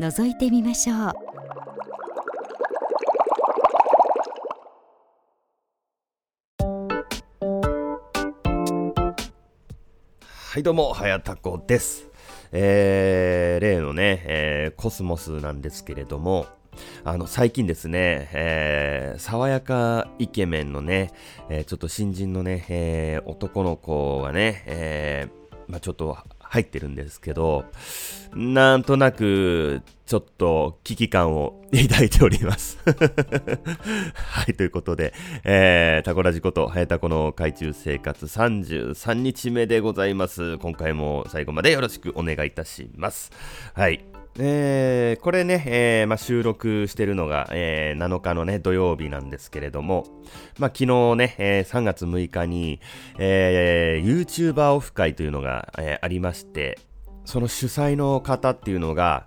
覗いてみましょうはいどうも、はやたこです。えー、例のね、えー、コスモスなんですけれども、あの、最近ですね、えー、爽やかイケメンのね、えー、ちょっと新人のね、えー、男の子がね、えー、まあちょっと入ってるんですけど、なんとなく、ちょっと危機感を抱いております はい、ということで、えー、タコラジこと、はやたこの海中生活33日目でございます。今回も最後までよろしくお願いいたします。はい。えー、これね、えーまあ、収録してるのが、えー、7日のね、土曜日なんですけれども、まあ、昨日ね、えー、3月6日に、えー、YouTuber オフ会というのが、えー、ありまして、その主催の方っていうのが、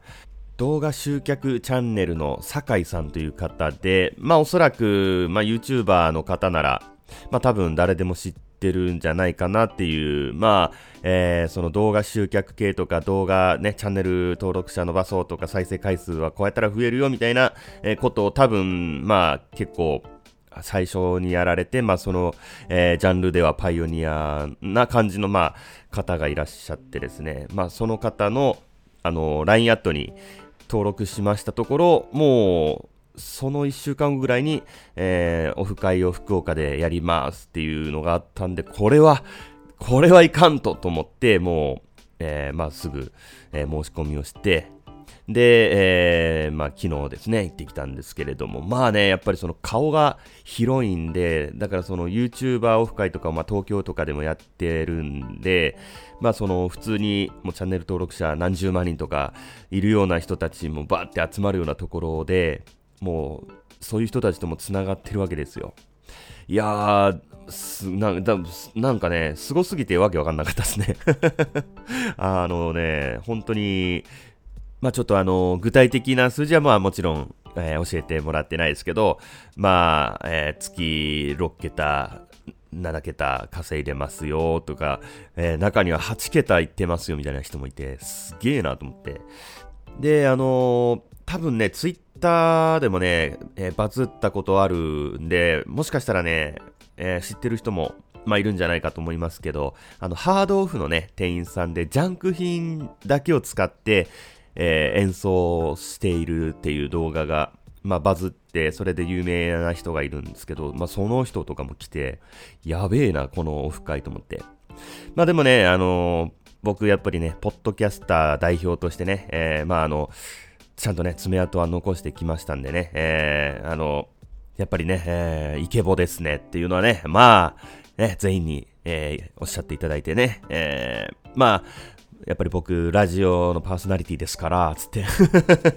動画集客チャンネルの酒井さんという方で、まあおそらく、まあ YouTuber の方なら、まあ多分誰でも知ってってるんじゃないかなっていう、まあ、えー、その動画集客系とか動画ね、チャンネル登録者伸ばそうとか再生回数はこうやったら増えるよみたいな、えことを多分、まあ結構、最初にやられて、まあその、えー、ジャンルではパイオニアな感じの、まあ、方がいらっしゃってですね、まあその方の、あの、LINE アットに登録しましたところ、もう、その1週間後ぐらいに、えー、オフ会を福岡でやりますっていうのがあったんで、これは、これはいかんとと思って、もう、えー、まあすぐ、えー、申し込みをして、で、えー、まあ昨日ですね、行ってきたんですけれども、まあね、やっぱりその顔が広いんで、だからその YouTuber オフ会とか、まあ東京とかでもやってるんで、まあその普通にもうチャンネル登録者何十万人とかいるような人たちもバーって集まるようなところで、もう、そういう人たちとも繋がってるわけですよ。いやー、なんかね、すごすぎてわけわかんなかったですね あのね、本当に、まあちょっとあの、具体的な数字はまあもちろん、えー、教えてもらってないですけど、まあ、えー、月6桁、7桁稼いでますよとか、えー、中には8桁いってますよみたいな人もいて、すげえなと思って。で、あの多分ね、ツイッターでもね、えー、バズったことあるんで、もしかしたらね、えー、知ってる人も、まあ、いるんじゃないかと思いますけど、あの、ハードオフのね、店員さんで、ジャンク品だけを使って、えー、演奏しているっていう動画が、まあ、バズって、それで有名な人がいるんですけど、まあ、その人とかも来て、やべえな、このオフ会と思って。まあ、でもね、あのー、僕、やっぱりね、ポッドキャスター代表としてね、えー、まあ、あの、ちゃんとね、爪痕は残してきましたんでね、えー、あの、やっぱりね、えー、イケボですねっていうのはね、まあ、ね、全員に、えー、おっしゃっていただいてね、えー、まあ、やっぱり僕、ラジオのパーソナリティですから、つって。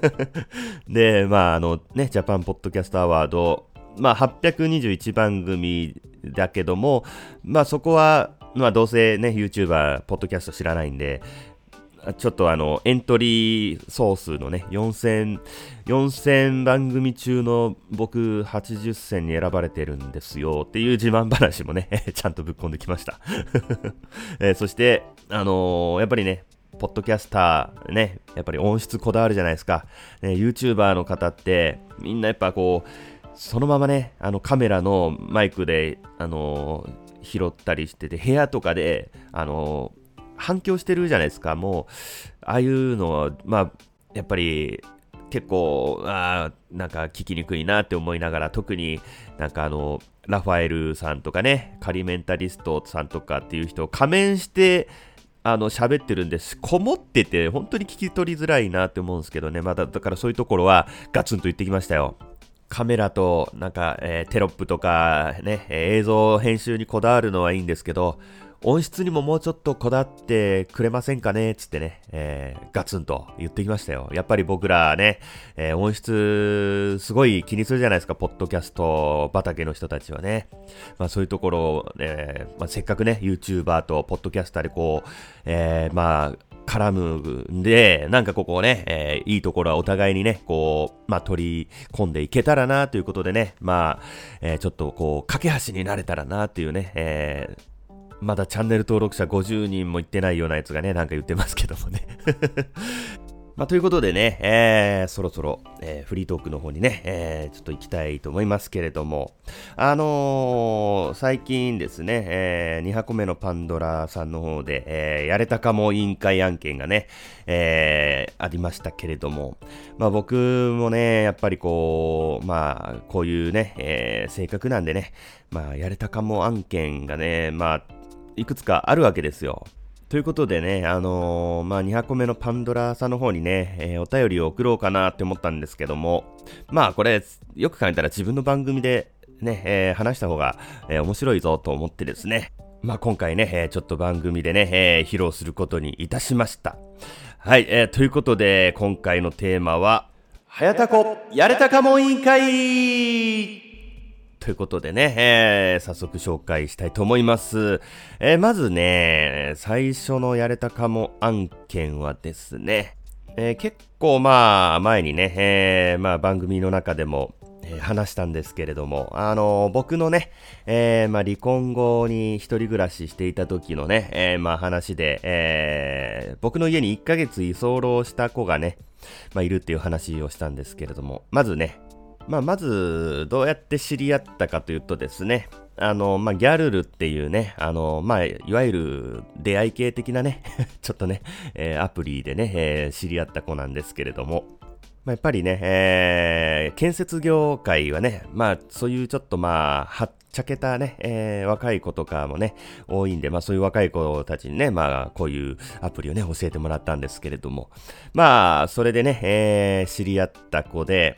で、まあ、あのね、ジャパンポッドキャストアワード、まあ、821番組だけども、まあ、そこは、まあ、どうせね、YouTuber、ポッドキャスト知らないんで、ちょっとあの、エントリー総数のね、4000、4000番組中の僕80選に選ばれてるんですよっていう自慢話もね、ちゃんとぶっ込んできました えー、そして、あのー、やっぱりね、ポッドキャスターね、やっぱり音質こだわるじゃないですか。ね、YouTuber の方って、みんなやっぱこう、そのままね、あのカメラのマイクで、あのー、拾ったりしてて、部屋とかで、あのー反響してるじゃないですか。もう、ああいうのは、まあ、やっぱり、結構、あなんか聞きにくいなって思いながら、特になんかあの、ラファエルさんとかね、カリメンタリストさんとかっていう人を仮面して、あの、喋ってるんです。こもってて、本当に聞き取りづらいなって思うんですけどね。まだ、だからそういうところはガツンと言ってきましたよ。カメラと、なんか、えー、テロップとか、ね、映像編集にこだわるのはいいんですけど、音質にももうちょっとこだわってくれませんかね？つってね、えー、ガツンと言ってきましたよ。やっぱり僕らね、えー、音質すごい気にするじゃないですか、ポッドキャスト畑の人たちはね。まあそういうところを、ね、まあ、せっかくね、YouTuber とポッドキャスターでこう、え、まあ、絡むんで、なんかここね、えー、いいところはお互いにね、こう、まあ、取り込んでいけたらなということでね、まあ、えー、ちょっとこう、架け橋になれたらなっていうね、えー、まだチャンネル登録者50人もいってないようなやつがね、なんか言ってますけどもね。まあ、ということでね、えー、そろそろ、えー、フリートークの方にね、えー、ちょっと行きたいと思いますけれども、あのー、最近ですね、えー、2箱目のパンドラさんの方で、えー、やれたかも委員会案件がね、えー、ありましたけれども、まあ僕もね、やっぱりこう、まあ、こういうね、えー、性格なんでね、まあ、やれたかも案件がね、まあ、いくつかあるわけですよ。ということでね、あのー、まあ、2箱目のパンドラさんの方にね、えー、お便りを送ろうかなって思ったんですけども、まあ、これ、よく考えたら自分の番組でね、えー、話した方が、え面白いぞと思ってですね、まあ、今回ね、えちょっと番組でね、え披露することにいたしました。はい、えということで、今回のテーマは、はやたこ、やれたかも委員会ということでね、えー、早速紹介したいと思います。えー、まずね、最初のやれたかも案件はですね、えー、結構まあ前にね、えー、まあ番組の中でも、話したんですけれども、あの、僕のね、えー、まあ離婚後に一人暮らししていた時のね、えー、まあ話で、えー、僕の家に1ヶ月居候した子がね、まあいるっていう話をしたんですけれども、まずね、まあ、まず、どうやって知り合ったかというとですね、あの、まあ、ギャルルっていうね、あの、まあ、いわゆる出会い系的なね、ちょっとね、えー、アプリでね、えー、知り合った子なんですけれども、まあ、やっぱりね、えー、建設業界はね、まあ、そういうちょっとまあ、はっちゃけたね、えー、若い子とかもね、多いんで、まあそういう若い子たちにね、まあこういうアプリをね、教えてもらったんですけれども、まあ、それでね、えー、知り合った子で、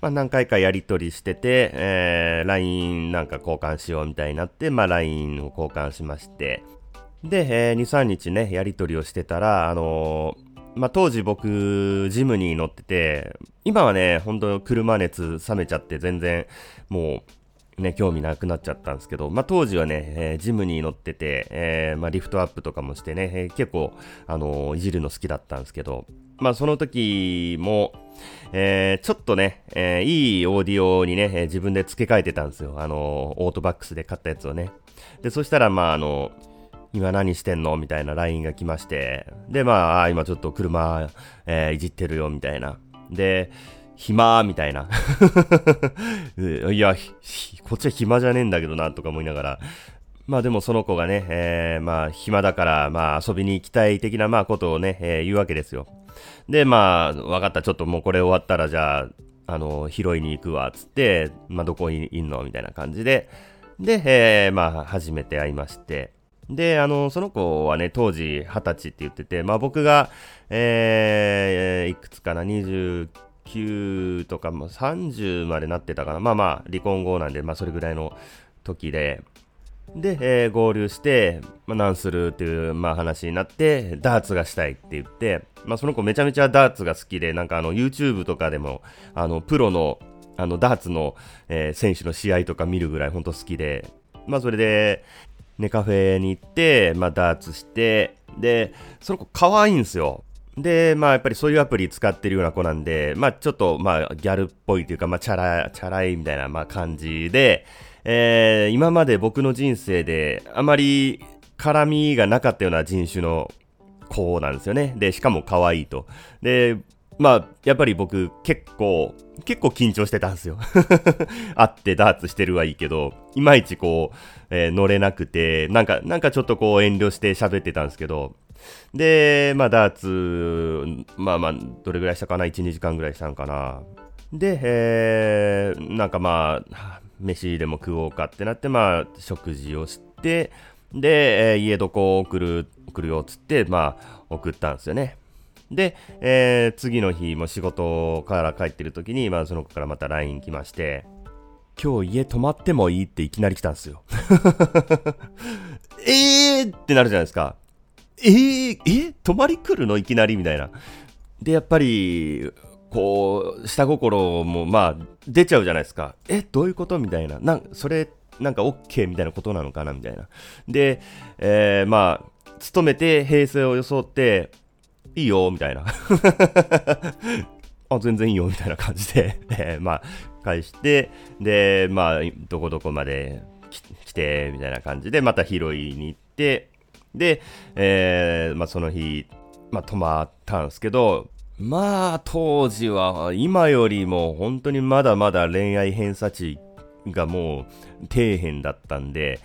まあ、何回かやり取りしてて、えー、LINE なんか交換しようみたいになって、まあ、LINE を交換しまして、で、えー、2、3日ね、やり取りをしてたら、あのー、まあ、当時僕、ジムに乗ってて、今はね、本当車熱冷めちゃって全然、もう、ね、興味なくなっちゃったんですけど、まあ、当時はね、えー、ジムに乗ってて、えー、まあ、リフトアップとかもしてね、えー、結構、あの、いじるの好きだったんですけど、まあ、その時も、えー、ちょっとね、えー、いいオーディオにね、えー、自分で付け替えてたんですよ。あのオートバックスで買ったやつをね。で、そしたら、まあ、あの、今何してんの？みたいな LINE が来まして。で、まあ、今ちょっと車、えー、いじってるよ、みたいな。で、暇？みたいな。いや、こっちは暇じゃねえんだけどな、とか思いながら。まあでもその子がね、えー、まあ暇だから、まあ遊びに行きたい的なまあことをね、えー、言うわけですよ。で、まあ、わかった、ちょっともうこれ終わったら、じゃあ、あの、拾いに行くわ、つって、まあ、どこにいんのみたいな感じで、で、えー、まあ、初めて会いまして、で、あの、その子はね、当時二十歳って言ってて、まあ僕が、えー、いくつかな、29とか、まあ、30までなってたかな。まあまあ、離婚後なんで、まあそれぐらいの時で、で、えー、合流して、まあ、何するっていう、まあ、話になって、ダーツがしたいって言って、まあ、その子めちゃめちゃダーツが好きで、なんかあの、YouTube とかでも、あの、プロの、あの、ダーツの、えー、選手の試合とか見るぐらい本当好きで、まあ、それで、ネカフェに行って、まあ、ダーツして、で、その子可愛いんですよ。で、まあやっぱりそういうアプリ使ってるような子なんで、まあちょっとまあギャルっぽいというか、まあチャラ、チャラいみたいなまあ感じで、えー、今まで僕の人生であまり絡みがなかったような人種の子なんですよね。で、しかも可愛いと。で、まあ、やっぱり僕結構、結構緊張してたんですよ。会ってダーツしてるはいいけど、いまいちこう、えー、乗れなくて、なんか、なんかちょっとこう遠慮して喋ってたんですけど、で、まあダーツ、まあまあ、どれぐらいしたかな ?1、2時間ぐらいしたんかな？で、えー、なんかまあ、飯でも食おうかってなって、まあ、食事をして、で、えー、家どこを送る、送るよっつって、まあ、送ったんですよね。で、えー、次の日も仕事から帰ってる時に、まあ、その子からまた LINE 来まして、今日家泊まってもいいっていきなり来たんですよ。えーってなるじゃないですか。えー、え泊まり来るの？いきなりみたいな。で、やっぱり、こう、下心も、まあ、出ちゃうじゃないですか。え、どういうこと？みたいな。なんそれ、なんか OK みたいなことなのかな？みたいな。で、えー、まあ、勤めて平成を装って、いいよ、みたいな。あ、全然いいよ、みたいな感じで、えー、まあ、返して、で、まあ、どこどこまで来て、みたいな感じで、また拾いに行って、で、えー、まあ、その日、まあ、泊まったんですけど、まあ、当時は、今よりも本当にまだまだ恋愛偏差値がもう底辺だったんで、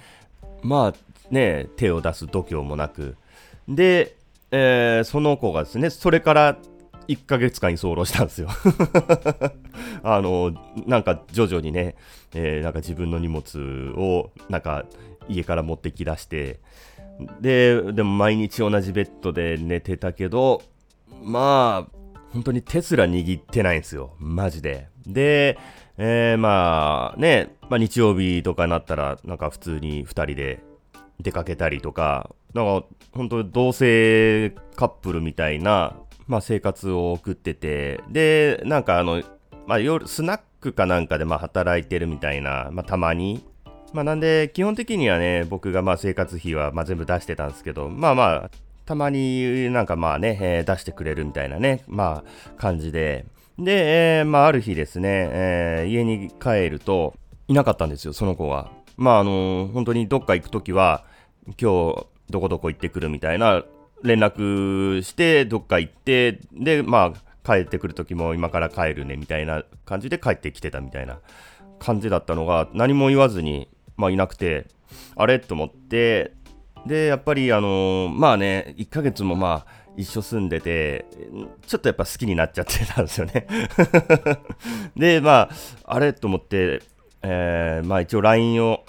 まあね、手を出す度胸もなく。で、えー、その子がですね、それから1ヶ月間居候したんですよ あの、なんか徐々にね、えー、なんか自分の荷物を、なんか家から持ってきだして、で、でも毎日同じベッドで寝てたけど、まあ、本当に手すら握ってないんですよ。マジで。で、えー、まあね、まあ、日曜日とかになったら、なんか普通に2人で出かけたりとか、なんか本当同性カップルみたいな、まあ、生活を送ってて、で、なんかあの、まあ、夜、スナックかなんかでまあ働いてるみたいな、まあ、たまに。まあ、なんで、基本的にはね、僕がまあ生活費はまあ全部出してたんですけど、まあまあ、たまになんかまあね、えー、出してくれるみたいなね、まあ感じで、で、えー、まあある日ですね、えー、家に帰ると、いなかったんですよ、その子が。まああのー、本当にどっか行くときは、今日どこどこ行ってくるみたいな連絡して、どっか行って、で、まあ帰ってくるときも今から帰るねみたいな感じで帰ってきてたみたいな感じだったのが、何も言わずに、まあいなくて、あれ？と思って、で、やっぱり、あの、まあね、1ヶ月もまあ、一緒住んでて、ちょっとやっぱ好きになっちゃってたんですよね。で、まあ、あれと思って、えー、まあ一応 LINE を、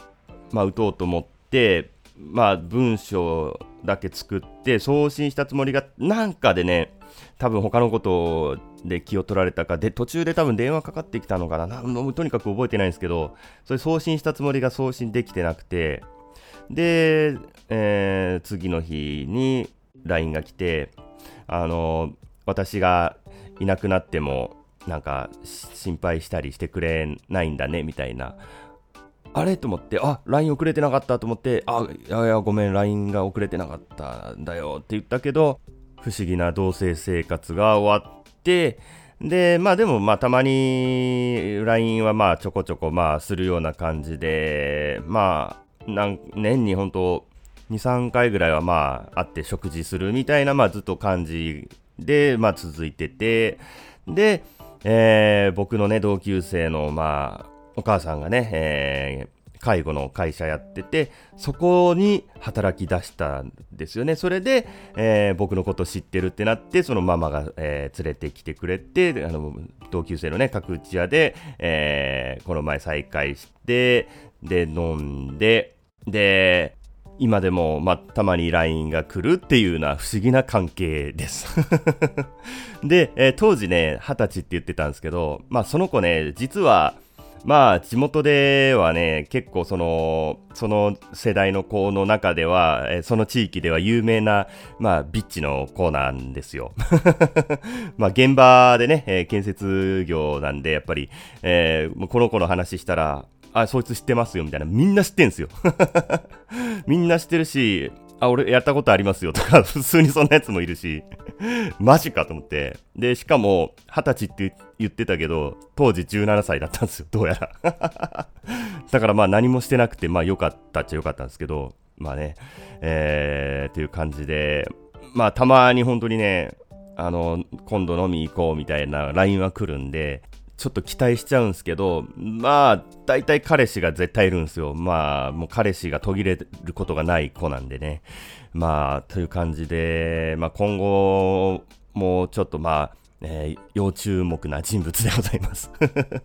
まあ、打とうと思って、まあ文章だけ作って送信したつもりが、なんかでね、多分他のことで気を取られたか、で、途中で多分電話かかってきたのかな、なとにかく覚えてないんですけど、それ送信したつもりが送信できてなくて、で、えー、次の日に LINE が来て、あの私がいなくなっても、なんか心配したりしてくれないんだねみたいな。あれ？と思って、あ LINE 遅れてなかったと思って、あいやいや、ごめん、LINE が遅れてなかったんだよって言ったけど、不思議な同棲生活が終わって、で、まあでも、まあたまに LINE はまあちょこちょこまあするような感じで、まあなん年に本当2、3回ぐらいはまあ会って食事するみたいな、まあずっと感じで、まあ続いてて、で、えー、僕のね、同級生の、まあ、お母さんがね、えー、介護の会社やってて、そこに働き出したんですよね。それで、えー、僕のこと知ってるってなって、そのママが、えー、連れてきてくれて、あの、同級生のね、角打ち屋で、えー、この前再会して、で、飲んで、で、今でも、まあ、たまに LINE が来るっていうような不思議な関係です で、えー、当時ね、二十歳って言ってたんですけど、まあ、その子ね、実は、まあ、地元ではね、結構その、その世代の子の中では、えー、その地域では有名な、まあ、ビッチの子なんですよ。まあ、現場でね、えー、建設業なんで、やっぱり、えー、この子の話したら、あ、そいつ知ってますよ、みたいな。みんな知ってんすよ。みんな知ってるし、あ、俺やったことありますよとか、普通にそんなやつもいるし、マジかと思って。で、しかも、二十歳って言ってたけど、当時17歳だったんですよ、どうやら。だからまあ何もしてなくて、まあ良かったっちゃ良かったんですけど、まあね、えー、っていう感じで、まあたまに本当にね、あの、今度飲み行こうみたいな LINE は来るんで、ちょっと期待しちゃうんですけど、まあ、大体彼氏が絶対いるんですよ。まあ、もう彼氏が途切れることがない子なんでね。まあ、という感じで、まあ今後もちょっとまあ、えー、要注目な人物でございます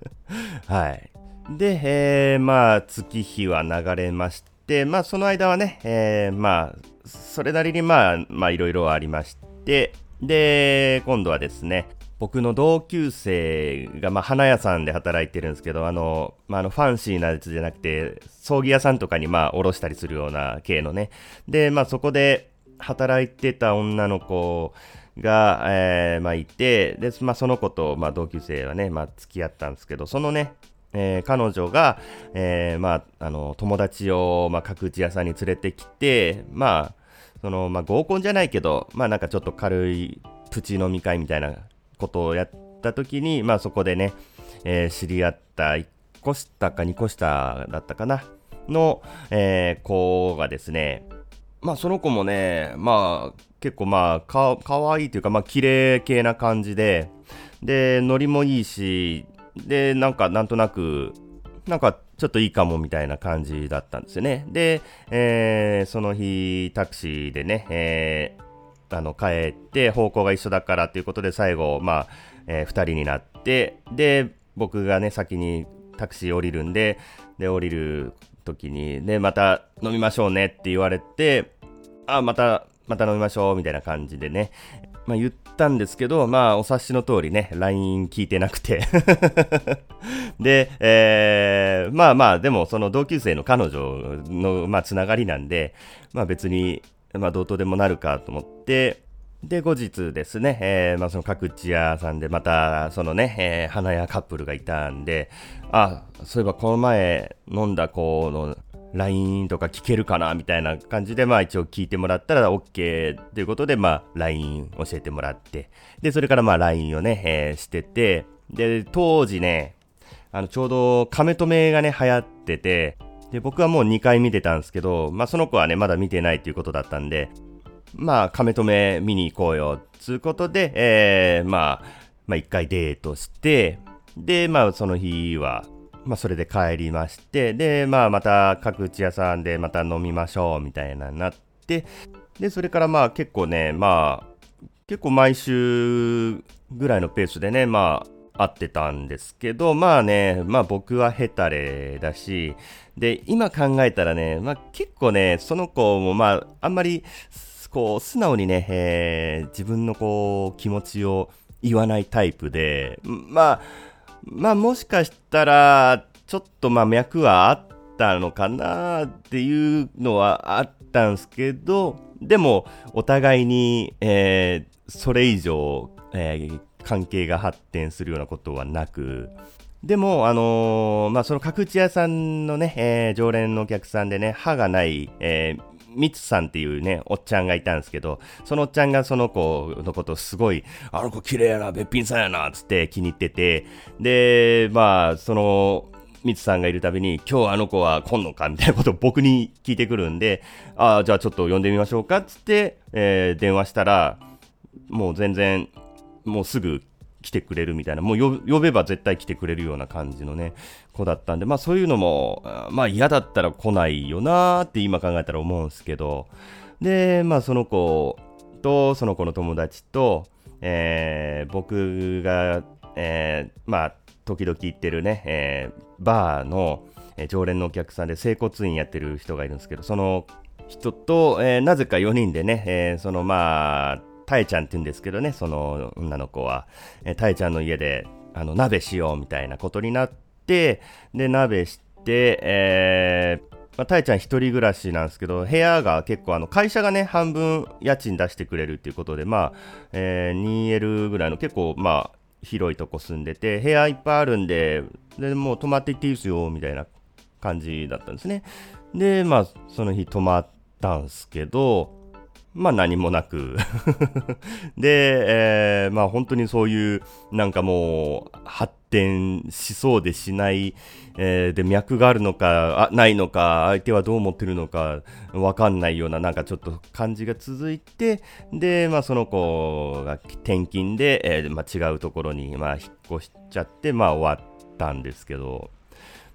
はい。で、えー、まあ、月日は流れまして、まあ、その間はね、えー、まあ、それなりにまあ、まあ、いろいろありまして、で、今度はですね、僕の同級生が、まあ、花屋さんで働いてるんですけど、あの、まあ、あの、ファンシーなやつじゃなくて、葬儀屋さんとかに、まあ、おろしたりするような系のね。で、まあ、そこで働いてた女の子が、えー、まあ、いて、で、まあ、その子と、まあ、同級生はね、まあ、付き合ったんですけど、そのね、えー、彼女が、えー、まあ、あの、友達を、まあ、角打ち屋さんに連れてきて、まあ、その、まあ、合コンじゃないけど、まあ、なんかちょっと軽いプチ飲み会みたいなことをやった時に、まあそこでね、えー、知り合った1個下か2個下だったかな、の、えー、子がですね、まあその子もね、まあ結構まあか、かわいいというか、まあ綺麗系な感じで、で、ノリもいいし、で、なんかなんとなく、なんかちょっといいかもみたいな感じだったんですよね。で、えー、その日タクシーでね、えー、あの、帰って、方向が一緒だからっていうことで、最後、まあ、えー、二人になって、で、僕がね、先にタクシー降りるんで、で、降りる時に、で、また飲みましょうねって言われて、あ、また、また飲みましょうみたいな感じでね、まあ言ったんですけど、まあお察しの通りね、LINE 聞いてなくて。で、えー、まあまあ、でもその同級生の彼女の、まあつながりなんで、まあ別にまあ、どうとでもなるかと思って、で、後日ですね、えー、まあ、その角地屋さんでまた、そのね、えー、花屋カップルがいたんで、あ、そういえばこの前飲んだ子の LINE とか聞けるかなみたいな感じで、まあ一応聞いてもらったら OK ということで、まあ LINE 教えてもらって、で、それからまあ LINE をね、えー、してて、で、当時ね、あの、ちょうど亀止めがね、流行ってて、で、僕はもう2回見てたんですけど、まあその子はね、まだ見てないっていうことだったんで、まあ、亀止め見に行こうよ、つうことで、えー、まあ、まあ一回デートして、で、まあその日は、まあそれで帰りまして、で、まあまた各打ち屋さんでまた飲みましょう、みたいななって、で、それからまあ結構ね、まあ、結構毎週ぐらいのペースでね、まあ、会ってたんですけど、まあね、まあ僕はヘタレだし、で、今考えたらね、まあ結構ね、その子もまあ、あんまり、こう、素直にね、えー、自分のこう、気持ちを言わないタイプで、まあ、まあもしかしたら、ちょっとまあ脈はあったのかなっていうのはあったんですけど、でも、お互いに、えー、それ以上、えー、関係が発展するようなことはなく、でも、あのー、まあ、その角打ち屋さんのね、えー、常連のお客さんでね、歯がない、えー、ミツさんっていうね、おっちゃんがいたんですけど、そのおっちゃんがその子のことすごい、あの子綺麗やな、べっぴんさんやな、つって気に入ってて、で、まあ、その、ミツさんがいるたびに、今日あの子は来んのかみたいなことを僕に聞いてくるんで、ああ、じゃあちょっと呼んでみましょうか、つって、えー、電話したら、もう全然、もうすぐ来てくれるみたいな、もう呼べば絶対来てくれるような感じのね、子だったんで、まあそういうのも、まあ嫌だったら来ないよなーって今考えたら思うんですけど、で、まあその子と、その子の友達と、えー、僕が、えー、まあ時々行ってるね、えー、バーの、え常連のお客さんで整骨院やってる人がいるんですけど、その人と、えー、なぜか4人でね、えー、そのまあ、たえちゃんって言うんですけどね、その女の子は、えー、たえちゃんの家で、あの、鍋しようみたいなことになって、で、鍋して、えー、まあ、たえちゃん一人暮らしなんですけど、部屋が結構あの、会社がね、半分家賃出してくれるっていうことで、まあ、えー、2L ぐらいの結構、まあ、広いとこ住んでて、部屋いっぱいあるんで、で、もう泊まっていっていいですよ、みたいな感じだったんですね。で、まあ、その日泊まったんですけど、まあ何もなく。で、えー、まあ本当にそういう、なんかもう、発展しそうでしない、えー、で、脈があるのか、あ、ないのか、相手はどう思ってるのか、わかんないような、なんかちょっと感じが続いて、で、まあその子が転勤で、えー、まあ違うところに、まあ引っ越しちゃって、まあ終わったんですけど、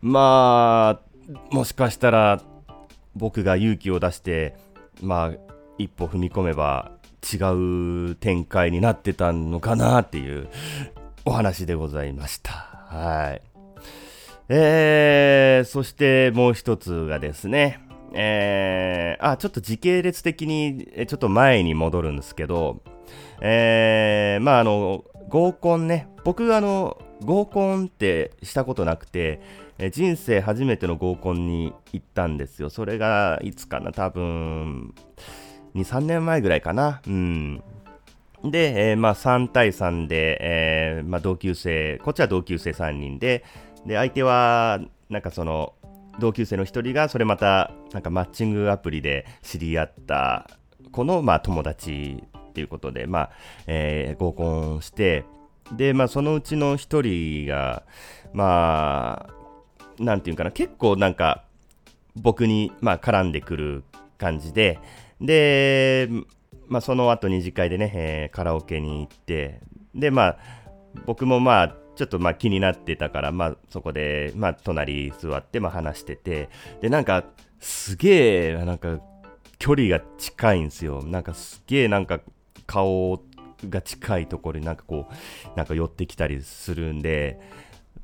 まあ、もしかしたら、僕が勇気を出して、まあ、一歩踏み込めば違う展開になってたのかなっていうお話でございました。はい。えー、そしてもう一つがですね、えー、あ、ちょっと時系列的にちょっと前に戻るんですけど、えー、まああの、合コンね、僕あの、合コンってしたことなくて、え人生初めての合コンに行ったんですよ。それが、いつかな、多分、2、3年前ぐらいかな。うん。で、えー、まあ3対3で、えー、まあ同級生、こっちは同級生3人で、で、相手は、なんかその、同級生の1人が、それまた、なんかマッチングアプリで知り合った子の、まあ友達っていうことで、まあ、えー、合コンして、で、まあそのうちの1人が、まあ、なんていうかな、結構なんか、僕に、まあ絡んでくる感じで、で、まあ、その後二次会でね、えー、カラオケに行って、で、まあ、僕もまあ、ちょっとまあ気になってたから、まあ、そこで、まあ、隣座って、まあ、話してて、で、なんか、すげえ、なんか、距離が近いんですよ。なんか、すげえ、なんか、顔が近いところになんかこう、なんか寄ってきたりするんで、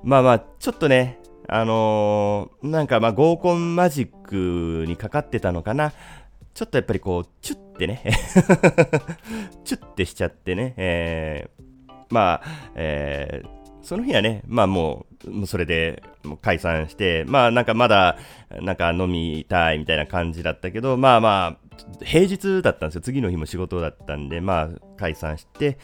まあまあ、ちょっとね、あのー、なんかまあ合コンマジックにかかってたのかな。ちょっとやっぱりこう、チュッてね。チュッてしちゃってね、えー、まあ、えー、その日はね、まあもう、もうそれで解散して、まあなんかまだ、なんか飲みたいみたいな感じだったけど、まあまあ、平日だったんですよ。次の日も仕事だったんで、まあ解散して、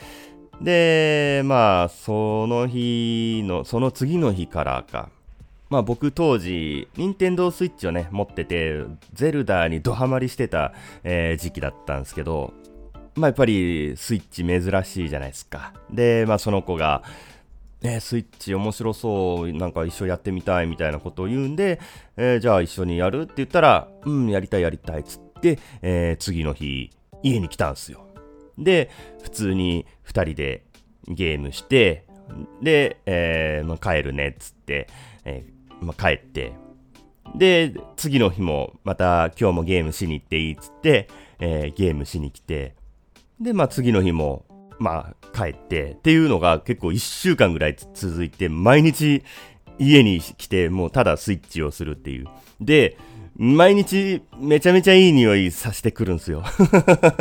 で、まあ、その日の、その次の日からか、まあ僕当時、任天堂スイッチをね、持ってて、ゼルダにドハマりしてた、えー、時期だったんですけど、まあやっぱりスイッチ珍しいじゃないですか。で、まあその子が、えー、スイッチ面白そう、なんか一緒やってみたいみたいなことを言うんで、えー、じゃあ一緒にやるって言ったら、うん、やりたいやりたいっつって、えー、次の日、家に来たんすよ。で、普通に2人でゲームして、で、えーまあ、帰るねっつって、えまあ、帰って、で、次の日もまた今日もゲームしに行っていいっつって、えー、ゲームしに来て、で、まあ次の日も、まあ帰って。っていうのが結構1週間ぐらい続いて、毎日家に来てもうただスイッチをするっていう。で、毎日めちゃめちゃいい匂いさせてくるんですよ。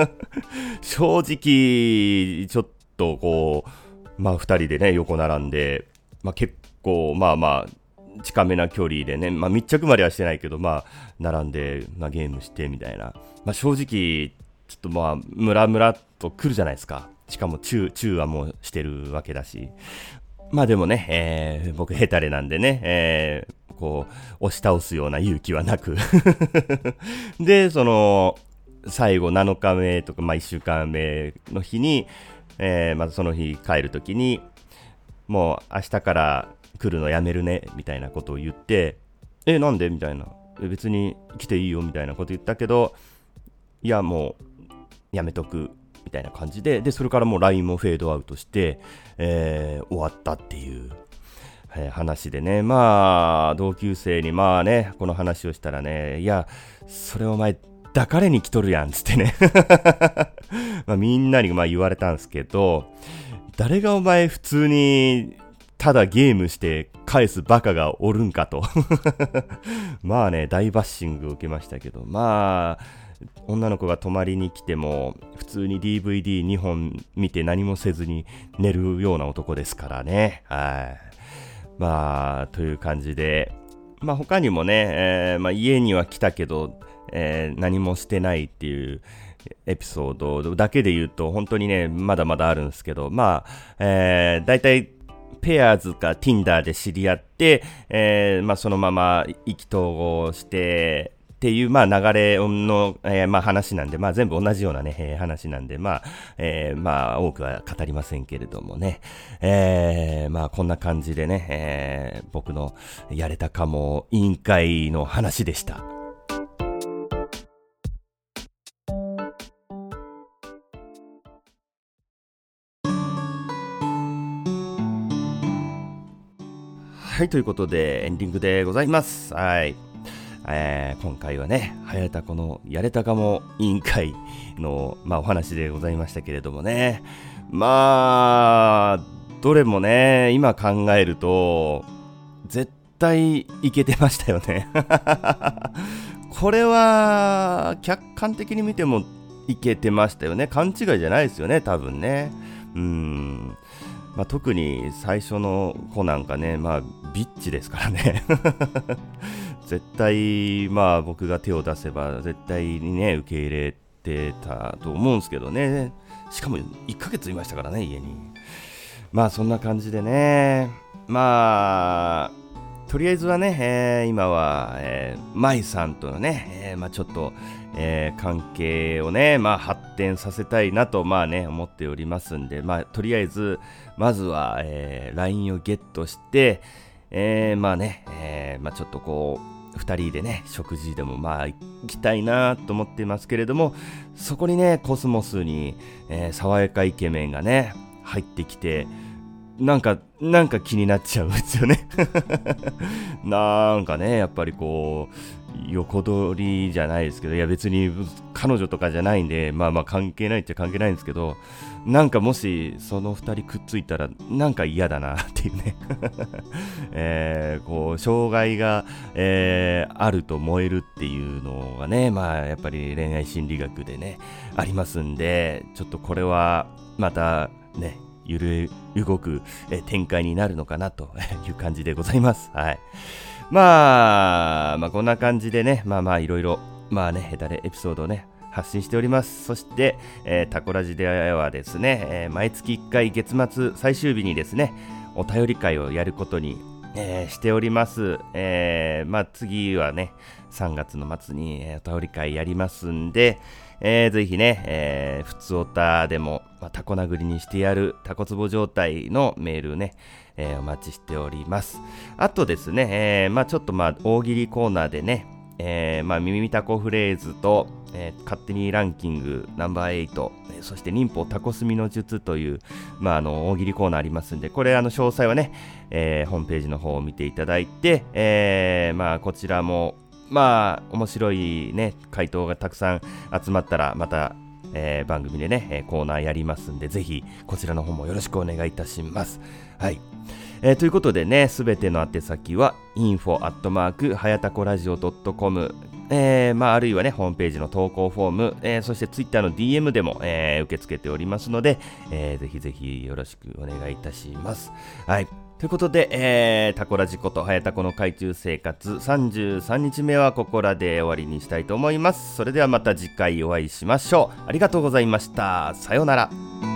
正直、ちょっとこう、まあ二人でね、横並んで、まあ結構、まあまあ、近めな距離でね、まあ、密着まではしてないけど、まあ、並んで、まあ、ゲームしてみたいな。まあ、正直、ちょっとまあ、ムラムラと来るじゃないですか。しかも、中、中はもうしてるわけだし。まあでもね、えー、僕ヘタレなんでね、えー、こう、押し倒すような勇気はなく で、その、最後7日目とか、まあ1週間目の日に、えー、まずその日帰るときに、もう明日から来るのやめるね、みたいなことを言って、え、なんで？みたいな。別に来ていいよ、みたいなこと言ったけど、いや、もう、やめとく、みたいな感じで、で、それからもう LINE もフェードアウトして、えー、終わったっていう、話でね、まあ、同級生に、まあね、この話をしたらね、いや、それお前、抱かれに来とるやん、つってね。まあ、みんなにまあ言われたんですけど、誰がお前普通にただゲームして返すバカがおるんかと まあね、大バッシングを受けましたけど、まあ、女の子が泊まりに来ても、普通に DVD2 本見て何もせずに寝るような男ですからね。はい。まあ、という感じで、まあ他にもね、えー、まあ、家には来たけど、えー、何もしてないっていうエピソードだけで言うと、本当にね、まだまだあるんですけど、まあ、えー、大体ペアーズか Tinder で知り合って、えー、まあ、そのまま意気投合して、っていう、まあ、流れの、えー、まあ、話なんで、まあ、全部同じようなね、えー、話なんで、まあ、えー、まあ、多くは語りませんけれどもね、えー、まあ、こんな感じでね、えー、僕のやれたかも委員会の話でした。はい、ということで、エンディングでございます。はい。えー、今回はね、はやたこのやれたかも委員会の、まあ、お話でございましたけれどもね。まあ、どれもね、今考えると、絶対いけてましたよね。これは、客観的に見てもいけてましたよね。勘違いじゃないですよね、多分ね。うん。まあ、特に最初の子なんかね、まあ、ビッチですからね。絶対、まあ、僕が手を出せば絶対にね受け入れてたと思うんですけどね。しかも1ヶ月いましたからね家に。まあそんな感じでね。まあとりあえずはね、えー、今は、えー、舞さんとのね、えー、まあ、ちょっと、えー、関係をね、まあ、発展させたいなと、まあね、思っておりますんで、まあ、とりあえず、まずは、えー、LINE をゲットして、えー、まあね、えー、まあ、ちょっとこう、2人でね、食事でもまあ行きたいなと思っていますけれども、そこにね、コスモスに、えー、爽やかイケメンがね、入ってきて、なんか、なんか気になっちゃうんですよね。なんかね、やっぱりこう、横取りじゃないですけど、いや別に彼女とかじゃないんで、まあまあ関係ないっちゃ関係ないんですけど、なんかもしその2人くっついたら、なんか嫌だなっていうね。えー、こう、障害が、えー、あると燃えるっていうのがね、まあやっぱり恋愛心理学でね、ありますんで、ちょっとこれはまたね、揺れ動く、展開になるのかなと いう感じでございます。はい。まあ、まあ、こんな感じでね、まあまあいろいろ、まあね、ヘタレエピソードをね、発信しております。そして、えー、タコラジではですね、えー、毎月1回月末最終日にですね、お便り会をやることに、えー、しております。え、まあ次はね、3月の末に、え、お便り会やりますんで、えー、ぜひね、えー、普通オタでも、まあ、タコ殴りにしてやるタコツボ状態のメールね、えー、お待ちしております。あとですね、えー、まあちょっとまあ大喜利コーナーでね、えー、まあ耳タコフレーズと、えー、勝手にランキングナンバー8、そして忍法タコスミの術という、まあ、あの大喜利コーナーありますんで、これあの詳細はね、えー、ホームページの方を見ていただいて、えー、まあこちらもまあ、面白いね、回答がたくさん集まったら、また、えー、番組でね、コーナーやりますんで、ぜひ、こちらの方もよろしくお願いいたします。はい。えー、ということでね、すべての宛先は、info アットマーク、はやたこラジオ .com、えー、まあ、あるいはね、ホームページの投稿フォーム、えー、そしてツイッターの DM でも、えー、受け付けておりますので、えー、ぜひぜひよろしくお願いいたします。はい。ということで、えー、タコラジこと、はやたこの海中生活33日目はここらで終わりにしたいと思います。それではまた次回お会いしましょう。ありがとうございました。さようなら。